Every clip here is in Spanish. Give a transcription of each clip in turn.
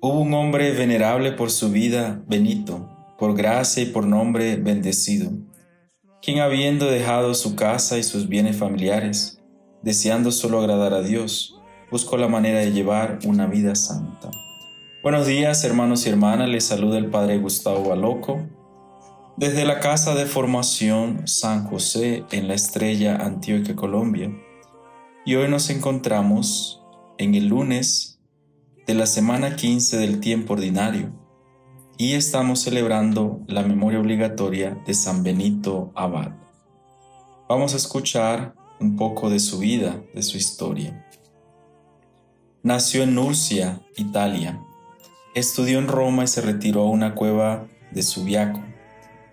Hubo un hombre venerable por su vida, Benito, por gracia y por nombre bendecido, quien habiendo dejado su casa y sus bienes familiares, deseando solo agradar a Dios, buscó la manera de llevar una vida santa. Buenos días, hermanos y hermanas, les saluda el Padre Gustavo Baloco desde la Casa de Formación San José en la Estrella Antioquia, Colombia. Y hoy nos encontramos en el lunes de la semana 15 del tiempo ordinario y estamos celebrando la memoria obligatoria de San Benito Abad. Vamos a escuchar un poco de su vida, de su historia. Nació en Nurcia, Italia. Estudió en Roma y se retiró a una cueva de Subiaco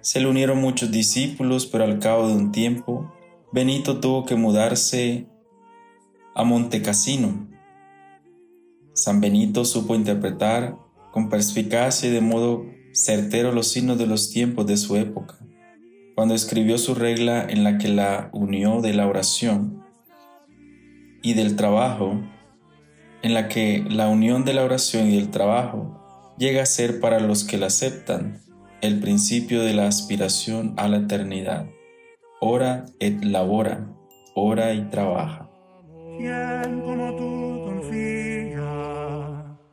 se le unieron muchos discípulos, pero al cabo de un tiempo, Benito tuvo que mudarse a Montecassino. San Benito supo interpretar con perspicacia y de modo certero los signos de los tiempos de su época. Cuando escribió su regla en la que la unió de la oración y del trabajo, en la que la unión de la oración y del trabajo llega a ser para los que la aceptan el principio de la aspiración a la eternidad. Ora et labora, ora y trabaja. Como tú confía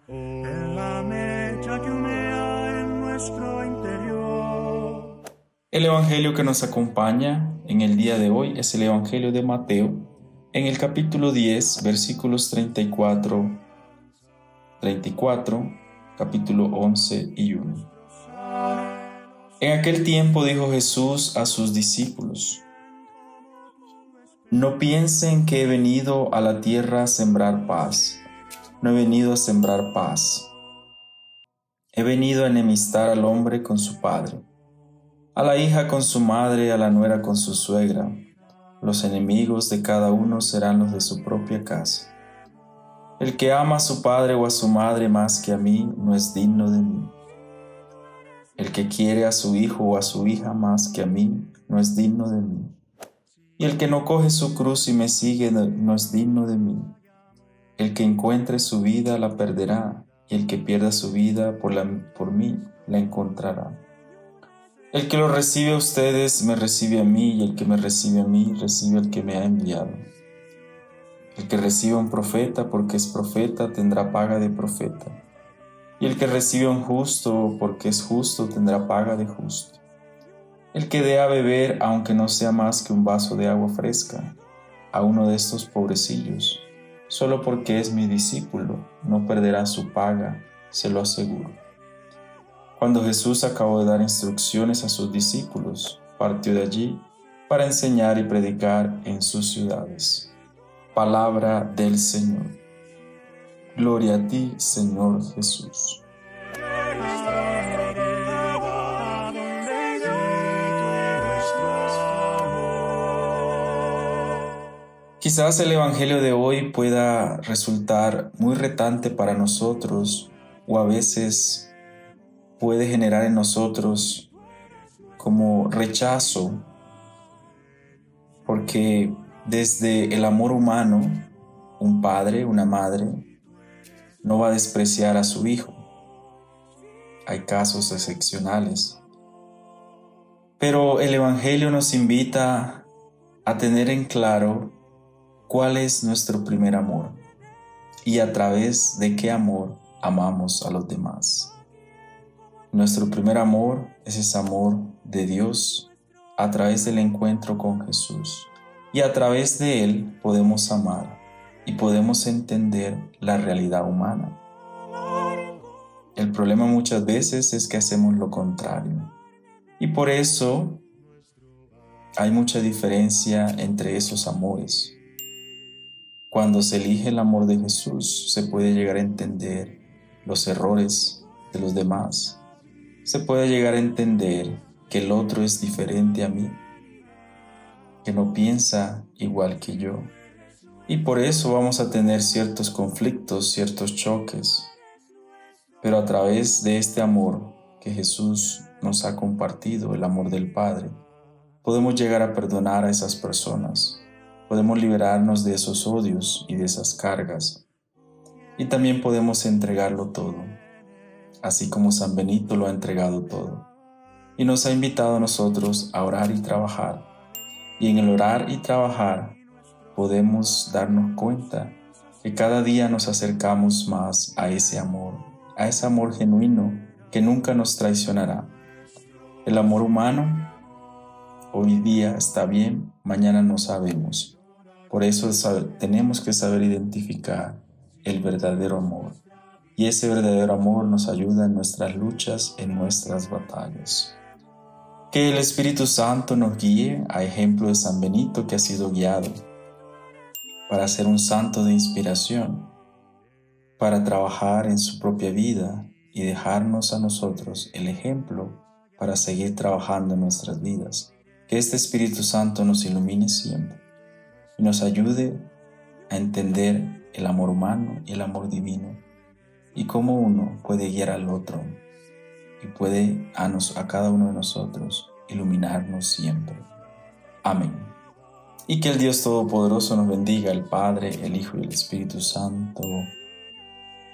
en la mecha que en nuestro interior. El Evangelio que nos acompaña en el día de hoy es el Evangelio de Mateo, en el capítulo 10, versículos 34, 34, capítulo 11 y 1. En aquel tiempo dijo Jesús a sus discípulos, No piensen que he venido a la tierra a sembrar paz, no he venido a sembrar paz. He venido a enemistar al hombre con su padre, a la hija con su madre, a la nuera con su suegra. Los enemigos de cada uno serán los de su propia casa. El que ama a su padre o a su madre más que a mí no es digno de mí. El que quiere a su hijo o a su hija más que a mí, no es digno de mí. Y el que no coge su cruz y me sigue, no es digno de mí. El que encuentre su vida la perderá, y el que pierda su vida por, la, por mí la encontrará. El que lo recibe a ustedes me recibe a mí, y el que me recibe a mí recibe al que me ha enviado. El que recibe a un profeta porque es profeta tendrá paga de profeta y el que recibe a un justo porque es justo tendrá paga de justo. El que dé a beber, aunque no sea más que un vaso de agua fresca, a uno de estos pobrecillos, solo porque es mi discípulo, no perderá su paga, se lo aseguro. Cuando Jesús acabó de dar instrucciones a sus discípulos, partió de allí para enseñar y predicar en sus ciudades. Palabra del Señor. Gloria a ti, Señor Jesús. Quizás el Evangelio de hoy pueda resultar muy retante para nosotros o a veces puede generar en nosotros como rechazo, porque desde el amor humano, un padre, una madre, no va a despreciar a su hijo. Hay casos excepcionales. Pero el Evangelio nos invita a tener en claro cuál es nuestro primer amor y a través de qué amor amamos a los demás. Nuestro primer amor es ese amor de Dios a través del encuentro con Jesús y a través de Él podemos amar y podemos entender la realidad humana. El problema muchas veces es que hacemos lo contrario. Y por eso hay mucha diferencia entre esos amores. Cuando se elige el amor de Jesús, se puede llegar a entender los errores de los demás. Se puede llegar a entender que el otro es diferente a mí, que no piensa igual que yo y por eso vamos a tener ciertos conflictos, ciertos choques. Pero a través de este amor que Jesús nos ha compartido, el amor del Padre, podemos llegar a perdonar a esas personas podemos liberarnos de esos odios y de esas cargas. Y también podemos entregarlo todo, así como San Benito lo ha entregado todo. Y nos ha invitado a nosotros a orar y trabajar. Y en el orar y trabajar podemos darnos cuenta que cada día nos acercamos más a ese amor, a ese amor genuino que nunca nos traicionará. El amor humano hoy día está bien, mañana no sabemos por eso tenemos que saber identificar el verdadero amor. Y ese verdadero amor nos ayuda en nuestras luchas, en nuestras batallas. Que el Espíritu Santo nos guíe a ejemplo de San Benito que ha sido guiado para ser un santo de inspiración, para trabajar en su propia vida y dejarnos a nosotros el ejemplo para seguir trabajando en nuestras vidas. Que este Espíritu Santo nos ilumine siempre y nos ayude a entender el amor humano y el amor divino y cómo uno puede guiar al otro y puede a, nos, a cada uno de nosotros iluminarnos siempre. Amén. Y que el Dios Todopoderoso nos bendiga, el Padre, el Hijo y el Espíritu Santo.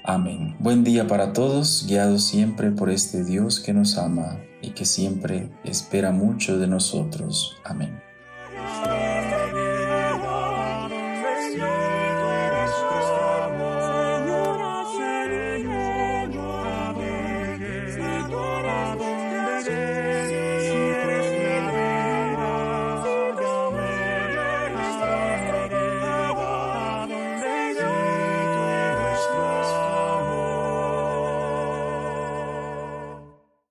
Amén. Buen día para todos, guiados siempre por este Dios que nos ama y que siempre espera mucho de nosotros. Amén.